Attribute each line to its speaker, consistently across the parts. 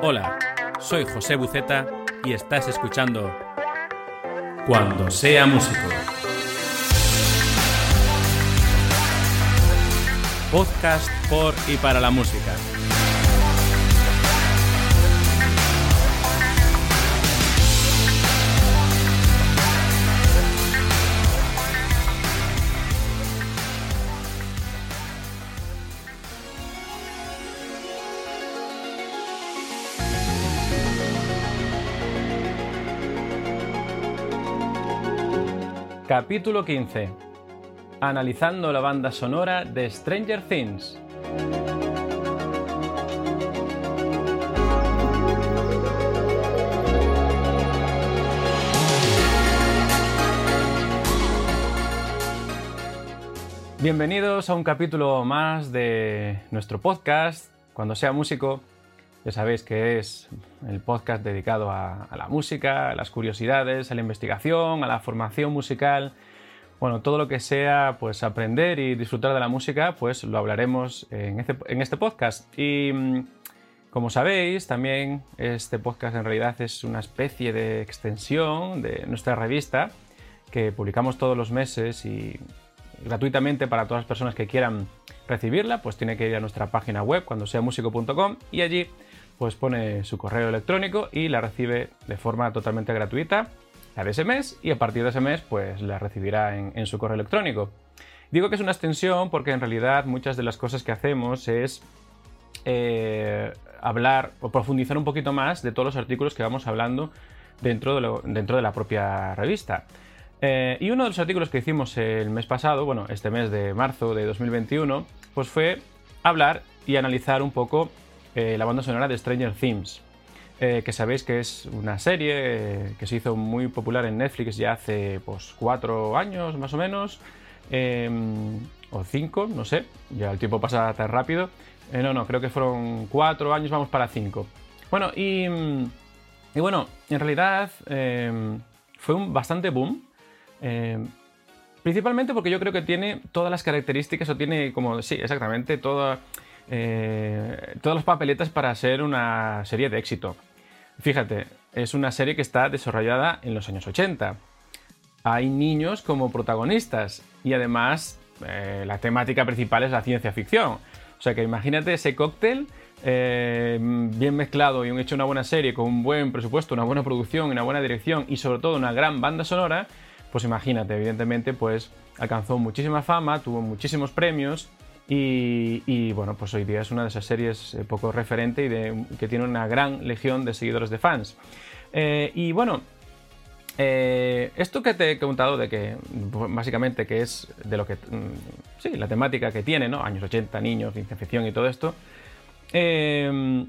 Speaker 1: Hola, soy José Buceta y estás escuchando Cuando sea músico. Podcast por y para la música. Capítulo 15. Analizando la banda sonora de Stranger Things. Bienvenidos a un capítulo más de nuestro podcast, Cuando sea músico. Ya sabéis que es el podcast dedicado a, la música, a las curiosidades, a la investigación, a la formación musical. Bueno, todo lo que sea pues aprender y disfrutar de la música, pues lo hablaremos en este, este podcast. Y mm, como sabéis, también este podcast en realidad es una especie de extensión de nuestra revista que publicamos todos los meses y gratuitamente para todas las personas que quieran recibirla, pues tiene que ir a nuestra página web cuando sea y allí pues pone su correo electrónico y la recibe de forma totalmente gratuita la de ese mes y a partir de ese mes pues la recibirá en, su correo electrónico. Digo que es una extensión porque en realidad muchas de las cosas que hacemos es eh, hablar o profundizar un poquito más de todos los artículos que vamos hablando dentro de, dentro de la propia revista. Eh, y uno de los artículos que hicimos el mes pasado, bueno, este mes de marzo de 2021, pues fue hablar y analizar un poco eh, la banda sonora de Stranger Things, eh, que sabéis que es una serie eh, que se hizo muy popular en Netflix ya hace pues, cuatro años más o menos, em, o cinco, no sé, ya el tiempo pasa tan rápido. no, no, creo que fueron cuatro años, vamos para cinco. Bueno, y, y bueno, en realidad em, fue un bastante boom. Em, principalmente porque yo creo que tiene todas las características, o tiene como, sí, exactamente, toda eh, todas las papeletas para ser una serie de éxito. Fíjate, es una serie que está desarrollada en los años 80. Hay niños como protagonistas y además eh, la temática principal es la ciencia ficción. O sea que imagínate ese cóctel eh, bien mezclado y hecho una buena serie con un buen presupuesto, una buena producción, una buena dirección y sobre todo una gran banda sonora, pues imagínate, evidentemente, pues alcanzó muchísima fama, tuvo muchísimos premios y, bueno, pues hoy día es una de esas series eh, poco referente y que tiene una gran legión de seguidores de fans. Eh, y bueno, eh, esto que te he contado de que básicamente que es de lo que... Mm, sí, la temática que tiene, ¿no? Años 80, niños, infección y todo esto.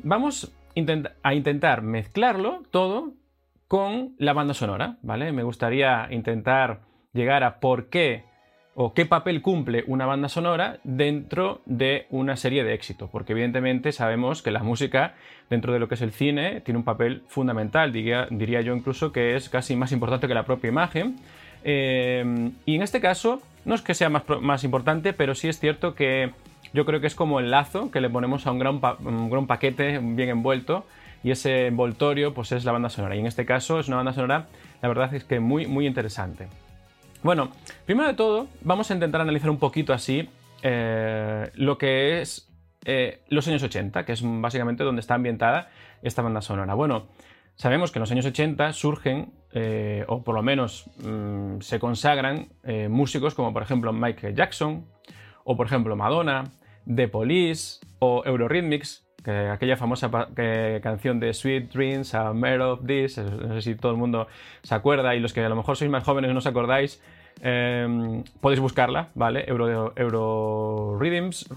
Speaker 1: vamos a intentar mezclarlo todo con la banda sonora, ¿vale? Me gustaría intentar llegar a por qué o qué papel cumple una banda sonora dentro de una serie de éxito, porque evidentemente sabemos que la música dentro de lo que es el cine tiene un papel fundamental, diría, yo incluso que es casi más importante que la propia imagen. Eh, y en este caso, no es que sea más, más, importante, pero sí es cierto que yo creo que es como el lazo que le ponemos a un gran, un gran paquete bien envuelto y ese envoltorio pues es la banda sonora. Y en este caso es una banda sonora, la verdad es que muy, muy interesante. Bueno, primero de todo, vamos a intentar analizar un poquito así eh, lo que es eh, los años 80, que es básicamente donde está ambientada esta banda sonora. Bueno, sabemos que en los años 80 surgen, eh, o por lo menos mm, se consagran, músicos como por ejemplo Michael Jackson, o por ejemplo Madonna, The Police o Eurorhythmics, que aquella famosa canción de Sweet Dreams, A Mare of This, no sé si todo el mundo se acuerda y los que a lo mejor sois más jóvenes no os acordáis, em, podéis buscarla, ¿vale? Euro, Euro Rhythms,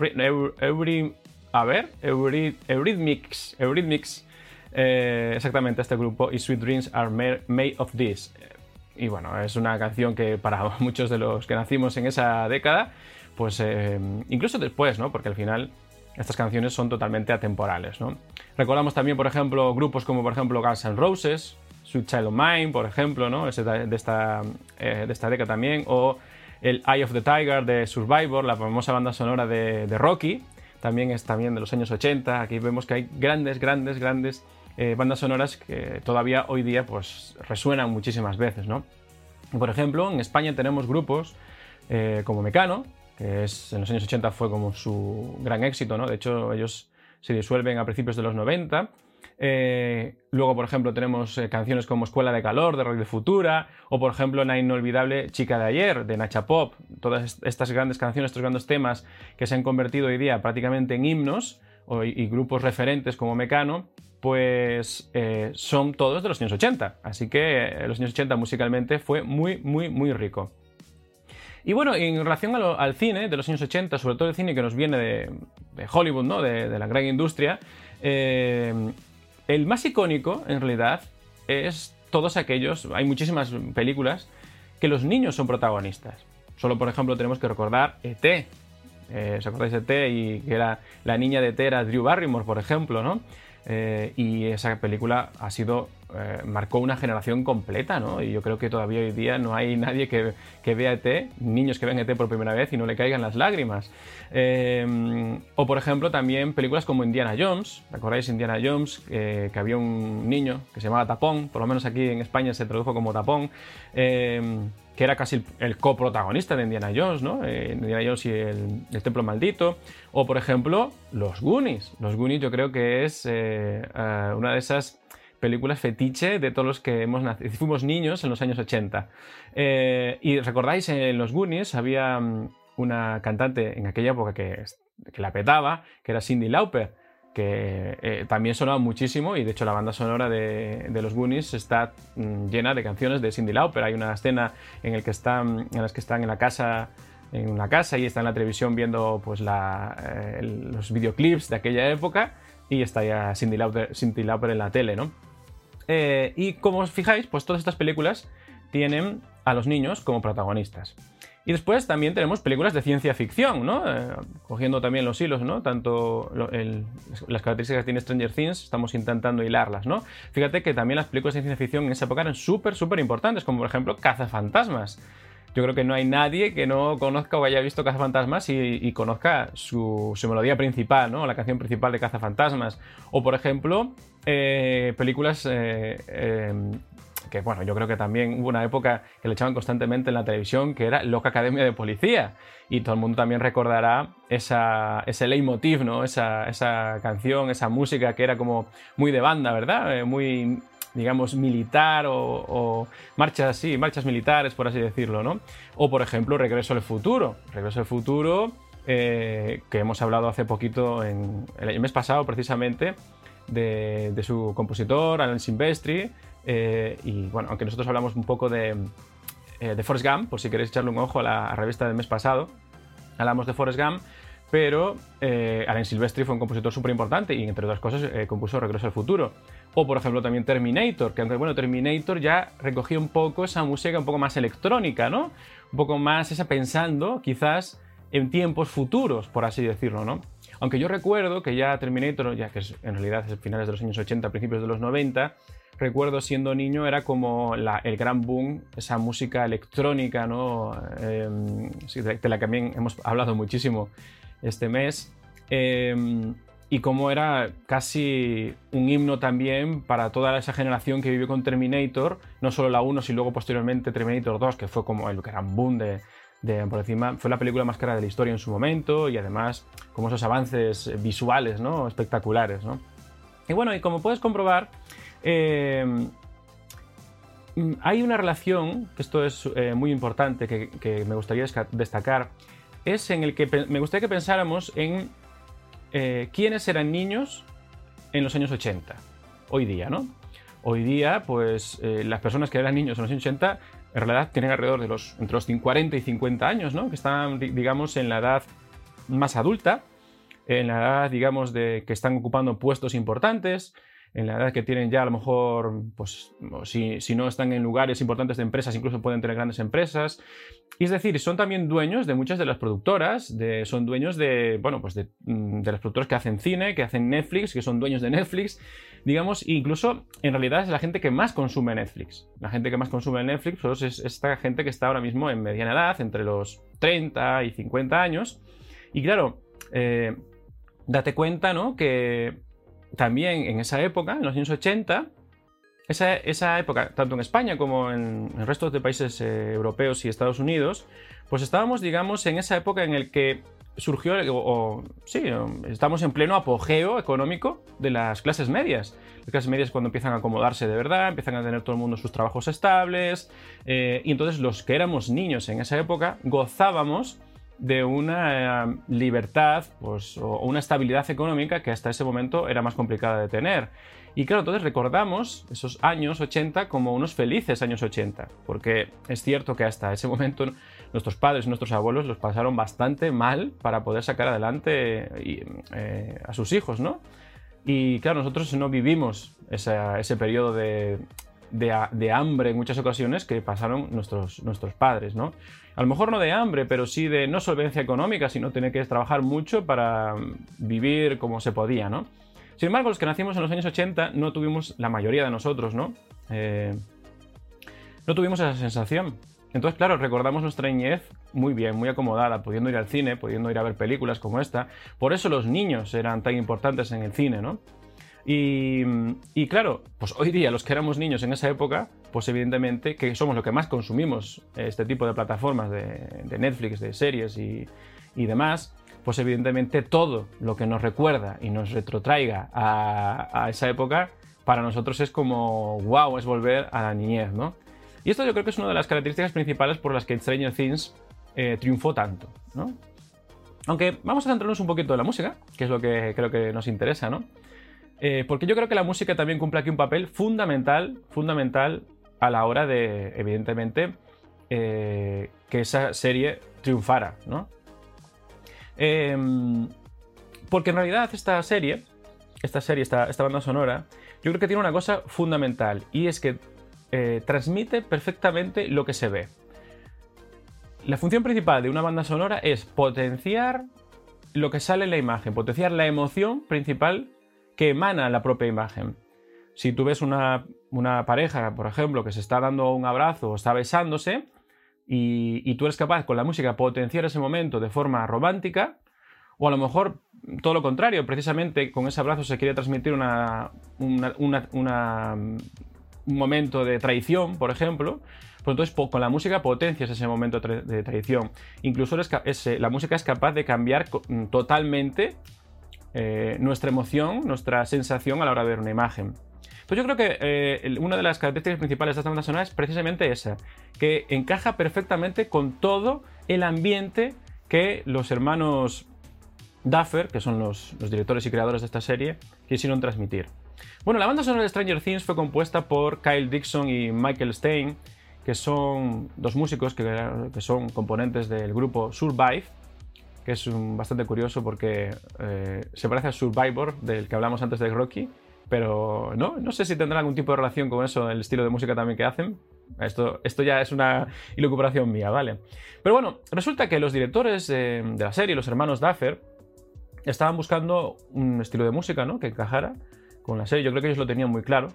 Speaker 1: a ver, Eurythmics, Eurythmics, eh, exactamente este grupo, y Sweet Dreams Are Made of This. Y bueno, es una canción que para muchos de los que nacimos en esa década, pues eh, incluso después, ¿no? Porque al final estas canciones son totalmente atemporales, ¿no? Recordamos también, por ejemplo, grupos como por ejemplo Guns N' Roses, Sweet Child of Mine, por ejemplo, ¿no? Es de, esta, eh, de esta década también, o el Eye of the Tiger de Survivor, la famosa banda sonora de, Rocky, también es también de los años 80. Aquí vemos que hay grandes, grandes, grandes eh, bandas sonoras que todavía hoy día pues resuenan muchísimas veces, ¿no? Por ejemplo, en España tenemos grupos eh, como Mecano, en los años 80 fue como su gran éxito, ¿no? De hecho, ellos se disuelven a principios de los 90 eh, luego, por ejemplo, tenemos eh, canciones como Escuela de Calor de Rock de Futura, o por ejemplo, la inolvidable Chica de Ayer de Nacha Pop. Todas estas grandes canciones, estos grandes temas que se han convertido hoy día prácticamente en himnos y, grupos referentes como Mecano, pues eh, son todos de los años 80. Así que los años 80 musicalmente fue muy, muy, muy rico. Y bueno, en relación al cine de los años 80, sobre todo el cine que nos viene de, Hollywood, ¿no? de, la gran industria, el más icónico, en realidad, es todos aquellos, hay muchísimas películas que los niños son protagonistas. Solo, por ejemplo, tenemos que recordar ET. Eh, ¿Os acordáis de ET? Y que era la niña de ET era Drew Barrymore, por ejemplo, ¿no? Eh, y esa película ha sido eh, marcó una generación completa, ¿no? Y yo creo que todavía hoy día no hay nadie que, vea ET, niños que ven ET por primera vez y no le caigan las lágrimas. Eh, o por ejemplo también películas como Indiana Jones, ¿recordáis Indiana Jones? que había un niño que se llamaba Tapón, por lo menos aquí en España se tradujo como Tapón que era casi el, coprotagonista de Indiana Jones, ¿no? Eh, Indiana Jones y el, Templo Maldito. O, por ejemplo, Los Goonies. Los Goonies yo creo que es eh, eh, una de esas películas fetiche de todos los que hemos nacido, fuimos niños en los años 80. y recordáis, en Los Goonies había mm, una cantante en aquella época que, que la petaba, que era Cindy Lauper que eh, también sonaba muchísimo y de hecho la banda sonora de, los Goonies está mm, llena de canciones de Cindy Lauper. Hay una escena en, el que están, en las que están en la casa en una casa y están en la televisión viendo pues eh, los videoclips de aquella época y está ya Cindy Lauper, Cindy Lauper en la tele, ¿no? Eh, y como os fijáis, pues todas estas películas tienen a los niños como protagonistas. Y después también tenemos películas de ciencia ficción, ¿no? Eh, cogiendo también los hilos, ¿no? Tanto las características que tiene Stranger Things, estamos intentando hilarlas, ¿no? Fíjate que también las películas de ciencia ficción en esa época eran súper, súper importantes, como por ejemplo Cazafantasmas. Yo creo que no hay nadie que no conozca o haya visto Cazafantasmas y, y conozca su, melodía principal, ¿no? La canción principal de Cazafantasmas. O por ejemplo, eh, películas eh, que bueno, yo creo que también hubo una época que le echaban constantemente en la televisión, que era Loca Academia de Policía. Y todo el mundo también recordará esa, ese leitmotiv, ¿no? Esa, esa, canción, esa música que era como muy de banda, ¿verdad? Eh, muy, digamos, militar o, marchas, sí, marchas militares, por así decirlo, ¿no? O, por ejemplo, Regreso al Futuro. Regreso al Futuro, eh, que hemos hablado hace poquito, en el mes pasado precisamente, de, de su compositor, Alan Silvestri, eh, y bueno, aunque nosotros hablamos un poco de, eh, de Forrest Gump, por si queréis echarle un ojo a la revista del mes pasado, hablamos de Forrest Gump, pero eh, Alan Silvestri fue un compositor súper importante y entre otras cosas eh, compuso Regreso al Futuro. O por ejemplo también Terminator, que aunque bueno, Terminator ya recogía un poco esa música un poco más electrónica, ¿no? Un poco más esa pensando quizás en tiempos futuros, por así decirlo, ¿no? Aunque yo recuerdo que ya Terminator, ya que es, en realidad es finales de los años 80, principios de los 90, recuerdo siendo niño era como el gran boom, esa música electrónica, ¿no? Em, de la que también hemos hablado muchísimo este mes. Em, y como era casi un himno también para toda esa generación que vivió con Terminator, no solo la 1, sino luego posteriormente Terminator 2, que fue como el gran boom de, por encima, fue la película más cara de la historia en su momento y además como esos avances visuales, ¿no? Espectaculares, ¿no? Y bueno, y como puedes comprobar, eh, hay una relación, que esto es eh, muy importante, que, me gustaría destacar, es en el que me gustaría que pensáramos en eh, quiénes eran niños en los años 80, hoy día, ¿no? Hoy día, pues las personas que eran niños en los años 80, en realidad tienen alrededor de los, entre los 40 y 50 años, ¿no? Que están, digamos, en la edad más adulta. en la edad, digamos, de que están ocupando puestos importantes, en la edad que tienen ya a lo mejor, pues si, si, no están en lugares importantes de empresas, incluso pueden tener grandes empresas. Y es decir, son también dueños de muchas de las productoras, de, son dueños de, bueno, pues de, de las productoras que hacen cine, que hacen Netflix, que son dueños de Netflix, digamos, incluso en realidad es la gente que más consume Netflix. La gente que más consume Netflix pues, es esta gente que está ahora mismo en mediana edad, entre los 30 y 50 años. Y claro, eh, date cuenta, ¿no? Que también en esa época, en los años 80, esa, época, tanto en España como en el resto de países eh, europeos y Estados Unidos, pues estábamos, digamos, en esa época en el que surgió, o, sí, estamos en pleno apogeo económico de las clases medias. Las clases medias cuando empiezan a acomodarse de verdad, empiezan a tener todo el mundo sus trabajos estables, eh, y entonces los que éramos niños en esa época gozábamos de una eh, libertad pues, o una estabilidad económica que hasta ese momento era más complicada de tener. Y claro, entonces recordamos esos años 80 como unos felices años 80, porque es cierto que hasta ese momento nuestros padres y nuestros abuelos los pasaron bastante mal para poder sacar adelante eh, a sus hijos, ¿no? Y claro, nosotros no vivimos ese periodo de, de, hambre en muchas ocasiones que pasaron nuestros, nuestros padres, ¿no? A lo mejor no de hambre, pero sí de no solvencia económica, sino tener que trabajar mucho para vivir como se podía, ¿no? Sin embargo, los que nacimos en los años 80 no tuvimos, la mayoría de nosotros, ¿no? Eh, no tuvimos esa sensación. Entonces, claro, recordamos nuestra niñez muy bien, muy acomodada, pudiendo ir al cine, pudiendo ir a ver películas como esta. Por eso los niños eran tan importantes en el cine, ¿no? Y, claro, pues hoy día los que éramos niños en esa época, pues evidentemente que somos lo que más consumimos este tipo de plataformas de, Netflix, de series y, demás, pues evidentemente todo lo que nos recuerda y nos retrotraiga a, esa época, para nosotros es como, wow, es volver a la niñez, ¿no? Y esto yo creo que es una de las características principales por las que Stranger Things eh, triunfó tanto, ¿no? Aunque vamos a centrarnos un poquito en la música, que es lo que creo que nos interesa, ¿no? Eh, porque yo creo que la música también cumple aquí un papel fundamental, fundamental a la hora de, evidentemente, eh, que esa serie triunfara, ¿no? Em, porque en realidad esta serie, esta serie, esta, banda sonora, yo creo que tiene una cosa fundamental y es que eh, transmite perfectamente lo que se ve. La función principal de una banda sonora es potenciar lo que sale en la imagen, potenciar la emoción principal que emana la propia imagen. Si tú ves una, pareja, por ejemplo, que se está dando un abrazo o está besándose, y, tú eres capaz con la música potenciar ese momento de forma romántica, o a lo mejor todo lo contrario, precisamente con ese abrazo se quiere transmitir una, un momento de traición, por ejemplo, pues entonces con la música potencias ese momento de traición. Incluso la música es capaz de cambiar totalmente eh, nuestra emoción, nuestra sensación a la hora de ver una imagen. Pues yo creo que eh, una de las características principales de esta banda sonora es precisamente esa, que encaja perfectamente con todo el ambiente que los hermanos Duffer, que son los, directores y creadores de esta serie, quisieron transmitir. Bueno, la banda sonora de Stranger Things fue compuesta por Kyle Dixon y Michael Stein, que son dos músicos que, que son componentes del grupo Survive, que es bastante curioso porque eh, se parece a Survivor, del que hablamos antes de Rocky, pero no, no sé si tendrá algún tipo de relación con eso, el estilo de música también que hacen. Esto, esto ya es una ilucubración mía, ¿vale? Pero bueno, resulta que los directores de la serie, los hermanos Duffer, estaban buscando un estilo de música ¿no? que encajara con la serie. Yo creo que ellos lo tenían muy claro.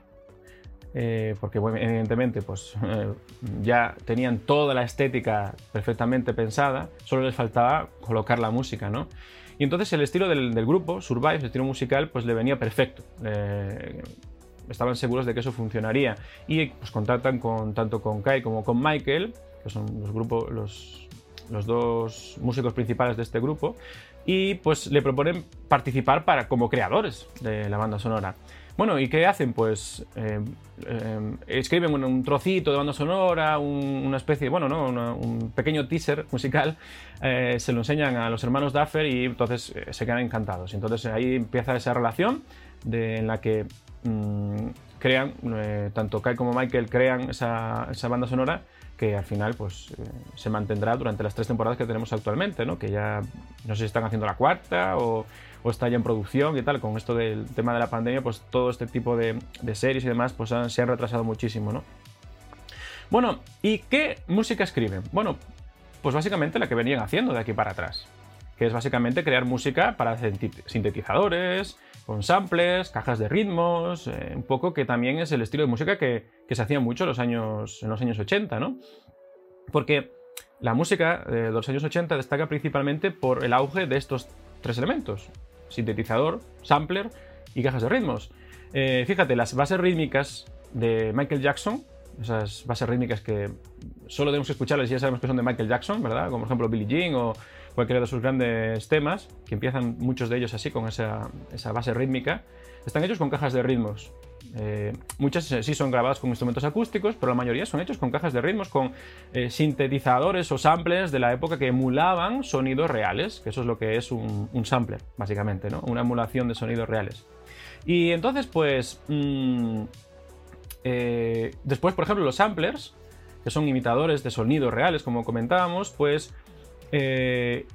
Speaker 1: Eh, porque evidentemente pues, eh, ya tenían toda la estética perfectamente pensada, solo les faltaba colocar la música, ¿no? Y entonces el estilo del, grupo, Survive, el estilo musical, pues le venía perfecto. estaban seguros de que eso funcionaría. Y pues contactan con, tanto con Kai como con Michael, que son los, grupos, los, los dos músicos principales de este grupo, y pues le proponen participar para, como creadores de la banda sonora. Bueno, ¿y qué hacen? Pues eh, eh, escriben un, trocito de banda sonora, una especie, bueno, ¿no? un pequeño teaser musical, eh, se lo enseñan a los hermanos Duffer y entonces se quedan encantados. Entonces ahí empieza esa relación en la que mm, crean, tanto Kai como Michael crean esa, esa banda sonora que al final pues se mantendrá durante las tres temporadas que tenemos actualmente, ¿no? Que ya no sé si están haciendo la cuarta o, o está ya en producción y tal. Con esto del tema de la pandemia, pues todo este tipo de, series y demás pues se han retrasado muchísimo, ¿no? Bueno, ¿y qué música escriben? Bueno, pues básicamente la que venían haciendo de aquí para atrás, que es básicamente crear música para sintetizadores, con samples, cajas de ritmos, eh, un poco que también es el estilo de música que, se hacía mucho los años, en los años 80, ¿no? Porque la música de los años 80 destaca principalmente por el auge de estos tres elementos, sintetizador, sampler y cajas de ritmos. Eh, fíjate, las bases rítmicas de Michael Jackson, esas bases rítmicas que solo tenemos que escucharlas y ya sabemos que son de Michael Jackson, ¿verdad? Como por ejemplo Billie Jean o cualquiera de sus grandes temas, que empiezan muchos de ellos así, con esa, base rítmica, están hechos con cajas de ritmos. Eh, muchas sí son grabadas con instrumentos acústicos, pero la mayoría son hechos con cajas de ritmos, con eh, sintetizadores o samplers de la época que emulaban sonidos reales, que eso es lo que es un, sampler, básicamente, ¿no? una emulación de sonidos reales. Y entonces, pues, mm, eh, después, por ejemplo, los samplers, que son imitadores de sonidos reales, como comentábamos, pues eh,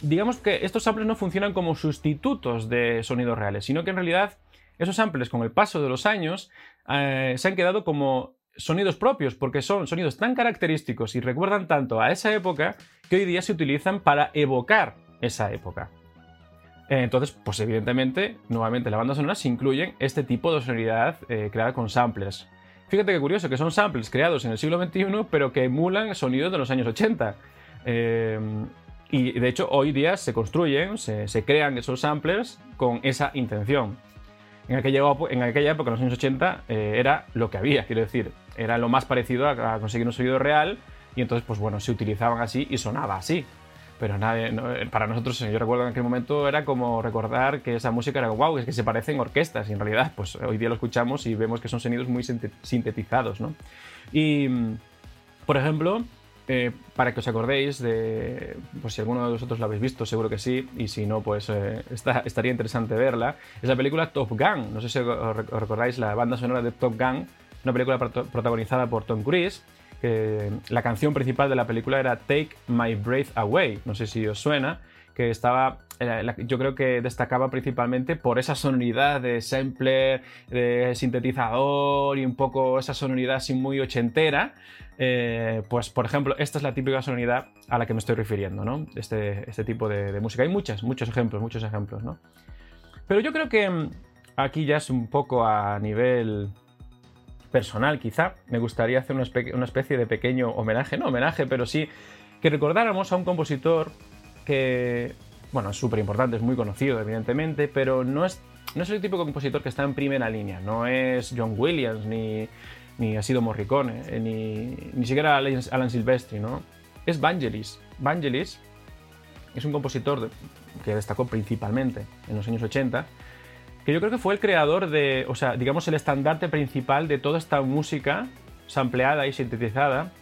Speaker 1: digamos que estos samples no funcionan como sustitutos de sonidos reales, sino que en realidad esos samples con el paso de los años eh, se han quedado como sonidos propios, porque son sonidos tan característicos y recuerdan tanto a esa época que hoy día se utilizan para evocar esa época. Eh, entonces, pues evidentemente, nuevamente la banda sonora se incluyen este tipo de sonoridad creada con samplers. Fíjate qué curioso, que son samples creados en el siglo XXI, pero que emulan sonidos de los años 80. Eh, y de hecho hoy día se construyen, se, crean esos samplers con esa intención. En aquella, en aquella época, en los años 80, eh, era lo que había, quiero decir, era lo más parecido a, conseguir un sonido real y entonces, pues bueno, se utilizaban así y sonaba así. Pero nadie, para nosotros, yo recuerdo en aquel momento, era como recordar que esa música era wow, es que se parecen orquestas y en realidad, pues hoy día lo escuchamos y vemos que son sonidos muy sintetizados, ¿no? Y, por ejemplo, eh, para que os acordéis de, pues si alguno de vosotros la habéis visto, seguro que sí, y si no, pues eh, estaría interesante verla, es la película Top Gun. No sé si os recordáis la banda sonora de Top Gun, una película protagonizada por Tom Cruise, la canción principal de la película era Take My Breath Away, no sé si os suena, que estaba, yo creo que destacaba principalmente por esa sonoridad de sampler, de sintetizador y un poco esa sonoridad así muy ochentera, eh, pues, por ejemplo, esta es la típica sonoridad a la que me estoy refiriendo, ¿no? Este, este tipo de, música. Hay muchas, muchos ejemplos, muchos ejemplos, ¿no? Pero yo creo que mm, aquí ya es un poco a nivel personal, quizá. Me gustaría hacer una, especie de pequeño homenaje, no homenaje, pero sí que recordáramos a un compositor que, bueno, es súper importante, es muy conocido, evidentemente, pero no es, no es el tipo de compositor que está en primera línea. No es John Williams ni ni ha sido Morricone, eh, ni, ni siquiera Alan Silvestri, ¿no? Es Vangelis. Vangelis es un compositor que destacó principalmente en los años 80, que yo creo que fue el creador de, o sea, digamos el estandarte principal de toda esta música sampleada y sintetizada,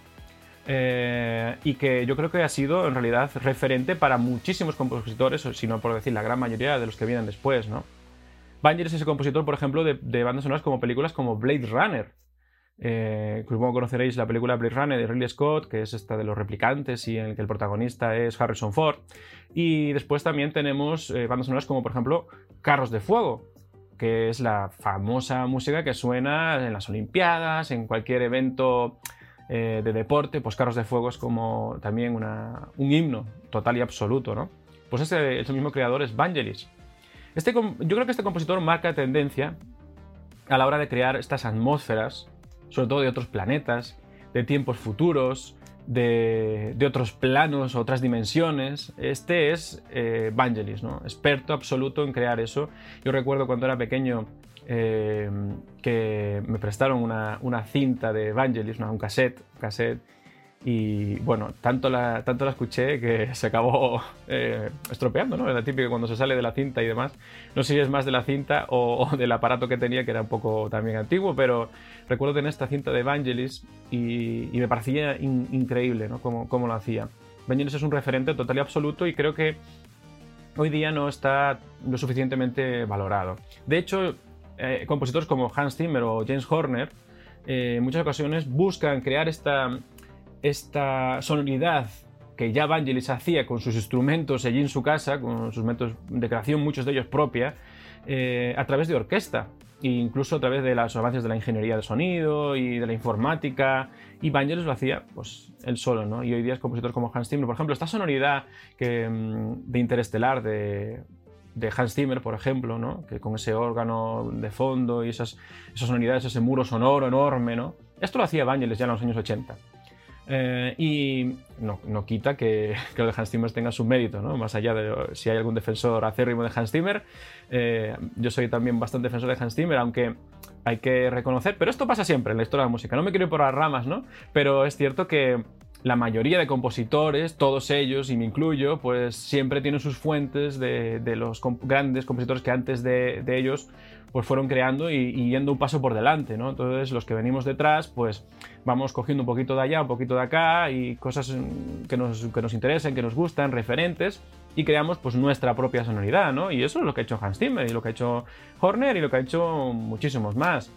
Speaker 1: eh, y que yo creo que ha sido en realidad referente para muchísimos compositores, si no por decir la gran mayoría de los que vienen después, ¿no? Vangelis es el compositor, por ejemplo, de, bandas sonoras como películas como Blade Runner, eh, supongo conoceréis la película Blade Runner de Ridley Scott, que es esta de los replicantes y en el que el protagonista es Harrison Ford. Y después también tenemos eh, bandas sonoras como por ejemplo Carros de Fuego, que es la famosa música que suena en las Olimpiadas, en cualquier evento eh, de deporte, pues Carros de Fuego es como también un himno total y absoluto, ¿no? Pues ese, ese mismo creador es Vangelis. Este, yo creo que este compositor marca tendencia a la hora de crear estas atmósferas sobre todo de otros planetas, de tiempos futuros, de, otros planos, otras dimensiones. Este es eh, Vangelis, ¿no? experto absoluto en crear eso. Yo recuerdo cuando era pequeño eh, que me prestaron una, cinta de Vangelis, un cassette, cassette y bueno, tanto la, tanto la escuché que se acabó eh, estropeando, ¿no? Era típico cuando se sale de la cinta y demás. No sé si es más de la cinta o, del aparato que tenía, que era un poco también antiguo, pero recuerdo tener esta cinta de Vangelis y, me parecía increíble, ¿no? Cómo, lo hacía. Vangelis es un referente total y absoluto y creo que hoy día no está lo suficientemente valorado. De hecho, eh, compositores como Hans Zimmer o James Horner eh, en muchas ocasiones buscan crear esta esta sonoridad que ya Vangelis hacía con sus instrumentos allí en su casa, con sus métodos de creación, muchos de ellos propia, eh, a través de orquesta e incluso a través de los avances de la ingeniería de sonido y de la informática. Y Vangelis lo hacía pues él solo, ¿no? Y hoy día es compositores como Hans Zimmer. Por ejemplo, esta sonoridad que, mm, de Interestelar de, de Hans Zimmer, por ejemplo, ¿no? que con ese órgano de fondo y esas, esas sonoridades, ese muro sonoro enorme, ¿no? Esto lo hacía Vangelis ya en los años 80. Eh, y no, no quita que, que, lo de Hans Zimmer tenga su mérito, ¿no? más allá de si hay algún defensor acérrimo de Hans Zimmer. Eh, yo soy también bastante defensor de Hans Zimmer, aunque hay que reconocer, pero esto pasa siempre en la historia de la música. No me quiero ir por las ramas, ¿no? Pero es cierto que la mayoría de compositores, todos ellos, y me incluyo, pues siempre tienen sus fuentes de, de los grandes compositores que antes de, de, ellos pues fueron creando y, y, yendo un paso por delante, ¿no? Entonces los que venimos detrás, pues vamos cogiendo un poquito de allá, un poquito de acá y cosas que nos, que nos interesan, que nos gustan, referentes y creamos pues nuestra propia sonoridad, ¿no? Y eso es lo que ha hecho Hans Zimmer y lo que ha hecho Horner y lo que ha hecho muchísimos más.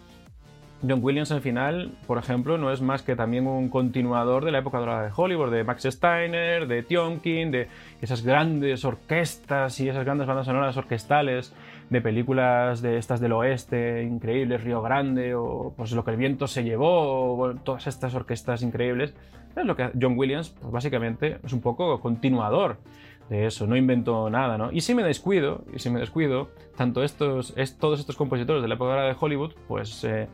Speaker 1: John Williams al final, por ejemplo, no es más que también un continuador de la época dorada de Hollywood, de Max Steiner, de Tionkin, de esas grandes orquestas y esas grandes bandas sonoras orquestales de películas de estas del oeste increíbles, Río Grande o pues lo que el viento se llevó, todas estas orquestas increíbles. Es lo que John Williams, pues básicamente, es un poco continuador de eso, no inventó nada, ¿no? Y si me descuido, y si me descuido, tanto estos, es, todos estos compositores de la época dorada de Hollywood, pues eh,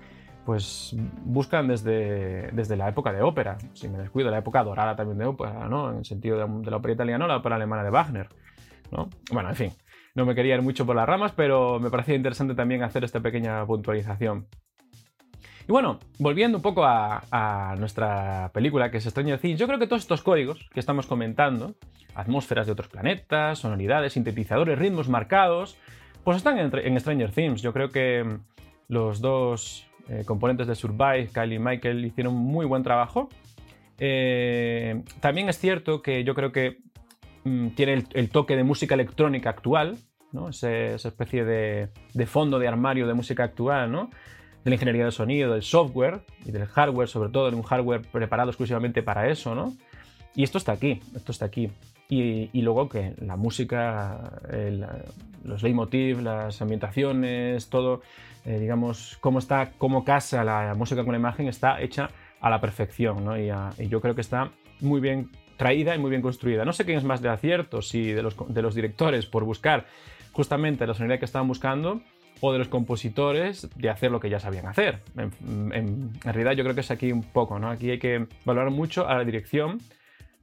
Speaker 1: pues buscan desde, desde la época de ópera, si me descuido, la época dorada también de ópera, ¿no? En el sentido de, la ópera italiana o la ópera alemana de Wagner, ¿no? Bueno, en fin, no me quería ir mucho por las ramas, pero me parecía interesante también hacer esta pequeña puntualización. Y bueno, volviendo un poco a, a nuestra película, que es Stranger Things, yo creo que todos estos códigos que estamos comentando, atmósferas de otros planetas, sonoridades, sintetizadores, ritmos marcados, pues están en, en Stranger Things. Yo creo que los dos eh, componentes de Survive, Kylie y Michael, hicieron muy buen trabajo. Eh, también es cierto que yo creo que mm, tiene el, toque de música electrónica actual, ¿no? Esa especie de, de, fondo de armario de música actual, ¿no? de la ingeniería de sonido, del software y del hardware, sobre todo, de un hardware preparado exclusivamente para eso. ¿no? Y esto está aquí, esto está aquí. Y, y, luego que la música, el, los leitmotiv, las ambientaciones, todo, eh, digamos, cómo está, cómo casa la música con la imagen está hecha a la perfección, ¿no? Y, a, y, yo creo que está muy bien traída y muy bien construida. No sé quién es más de acierto, si de los, de los directores por buscar justamente la sonoridad que estaban buscando o de los compositores de hacer lo que ya sabían hacer. En, en, en realidad yo creo que es aquí un poco, ¿no? Aquí hay que valorar mucho a la dirección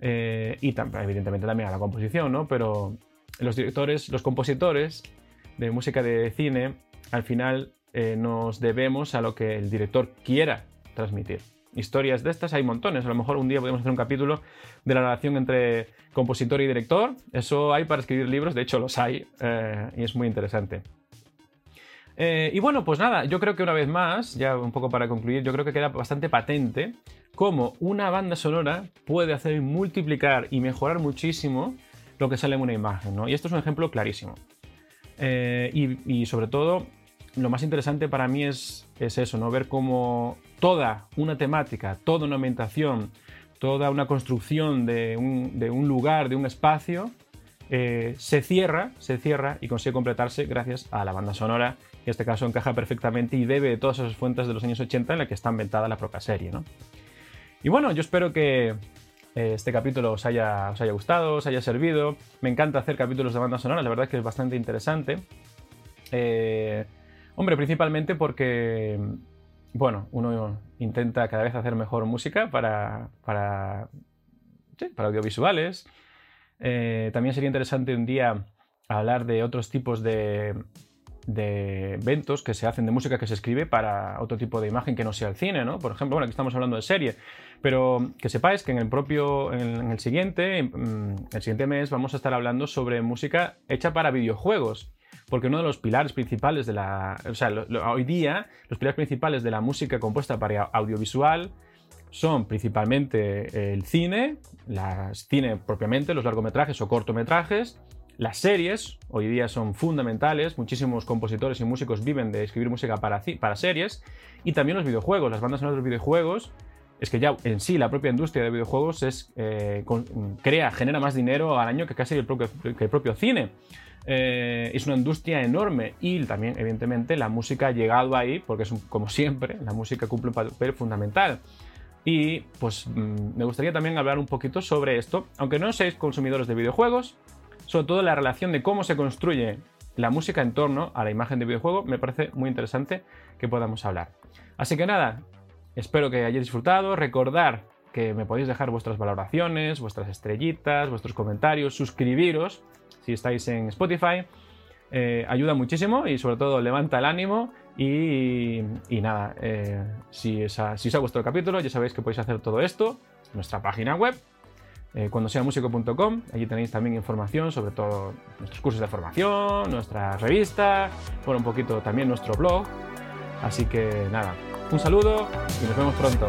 Speaker 1: eh, y evidentemente también a la composición, ¿no? Pero los directores, los compositores de música de cine, al final eh, nos debemos a lo que el director quiera transmitir. Historias de estas hay montones. A lo mejor un día podemos hacer un capítulo de la relación entre compositor y director. Eso hay para escribir libros, de hecho los hay, eh, y es muy interesante. Y bueno, pues nada, yo creo que una vez más, ya un poco para concluir, yo creo que queda bastante patente cómo una banda sonora puede hacer multiplicar y mejorar muchísimo lo que sale en una imagen, ¿no? Y esto es un ejemplo clarísimo. Eh, y, sobre todo, lo más interesante para mí es, es eso, ¿no? Ver cómo toda una temática, toda una ambientación, toda una construcción de un, lugar, de un espacio, eh, se cierra, se cierra y consigue completarse gracias a la banda sonora en este caso encaja perfectamente y debe de todas esas fuentes de los años 80 en las que está inventada la propia serie. ¿no? Y bueno, yo espero que eh, este capítulo os haya, os haya gustado, os haya servido. Me encanta hacer capítulos de banda sonora, la verdad es que es bastante interesante. Eh, hombre, principalmente porque, bueno, uno intenta cada vez hacer mejor música para, para, sí, para audiovisuales. Eh, también sería interesante un día hablar de otros tipos de, de eventos que se hacen de música que se escribe para otro tipo de imagen que no sea el cine, ¿no? Por ejemplo, bueno, aquí estamos hablando de serie, pero que sepáis que en el propio, en el siguiente, mm, el siguiente mes vamos a estar hablando sobre música hecha para videojuegos, porque uno de los pilares principales de la, o sea, hoy día los pilares principales de la música compuesta para audiovisual son principalmente el cine, las cine propiamente, los largometrajes o cortometrajes, las series hoy día son fundamentales, muchísimos compositores y músicos viven de escribir música para, series, y también los videojuegos, las bandas sonoras de los videojuegos es que ya en sí la propia industria de videojuegos es, eh, crea, genera más dinero al año que casi el propio, el propio cine. Eh, es una industria enorme y también, evidentemente, la música ha llegado ahí porque es como siempre, la música cumple un papel fundamental. Y pues mm, me gustaría también hablar un poquito sobre esto, aunque no seáis consumidores de videojuegos, sobre todo la relación de cómo se construye la música en torno a la imagen de videojuego, me parece muy interesante que podamos hablar. Así que nada, espero que hayáis disfrutado, recordar que me podéis dejar vuestras valoraciones, vuestras estrellitas, vuestros comentarios, suscribiros si estáis en Spotify. Eh, ayuda muchísimo y sobre todo levanta el ánimo y, nada, eh, si, si os ha gustado el capítulo ya sabéis que podéis hacer todo esto en nuestra página web eh, cuando sea músico.com. Allí tenéis también información sobre todo nuestros cursos de formación, nuestra revista, bueno, un poquito también nuestro blog. Así que nada, un saludo y nos vemos pronto.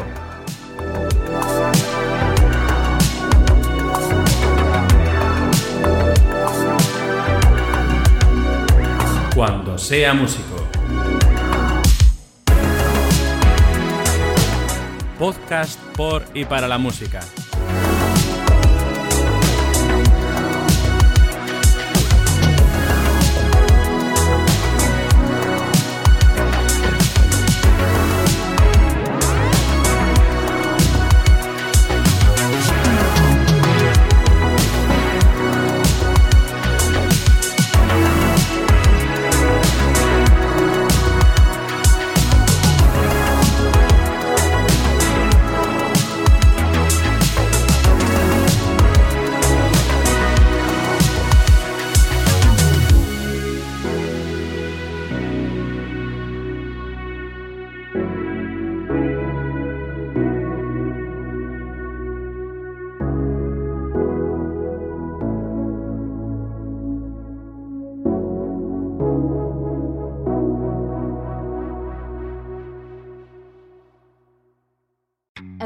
Speaker 2: Cuando sea músico. Podcast por y para la música.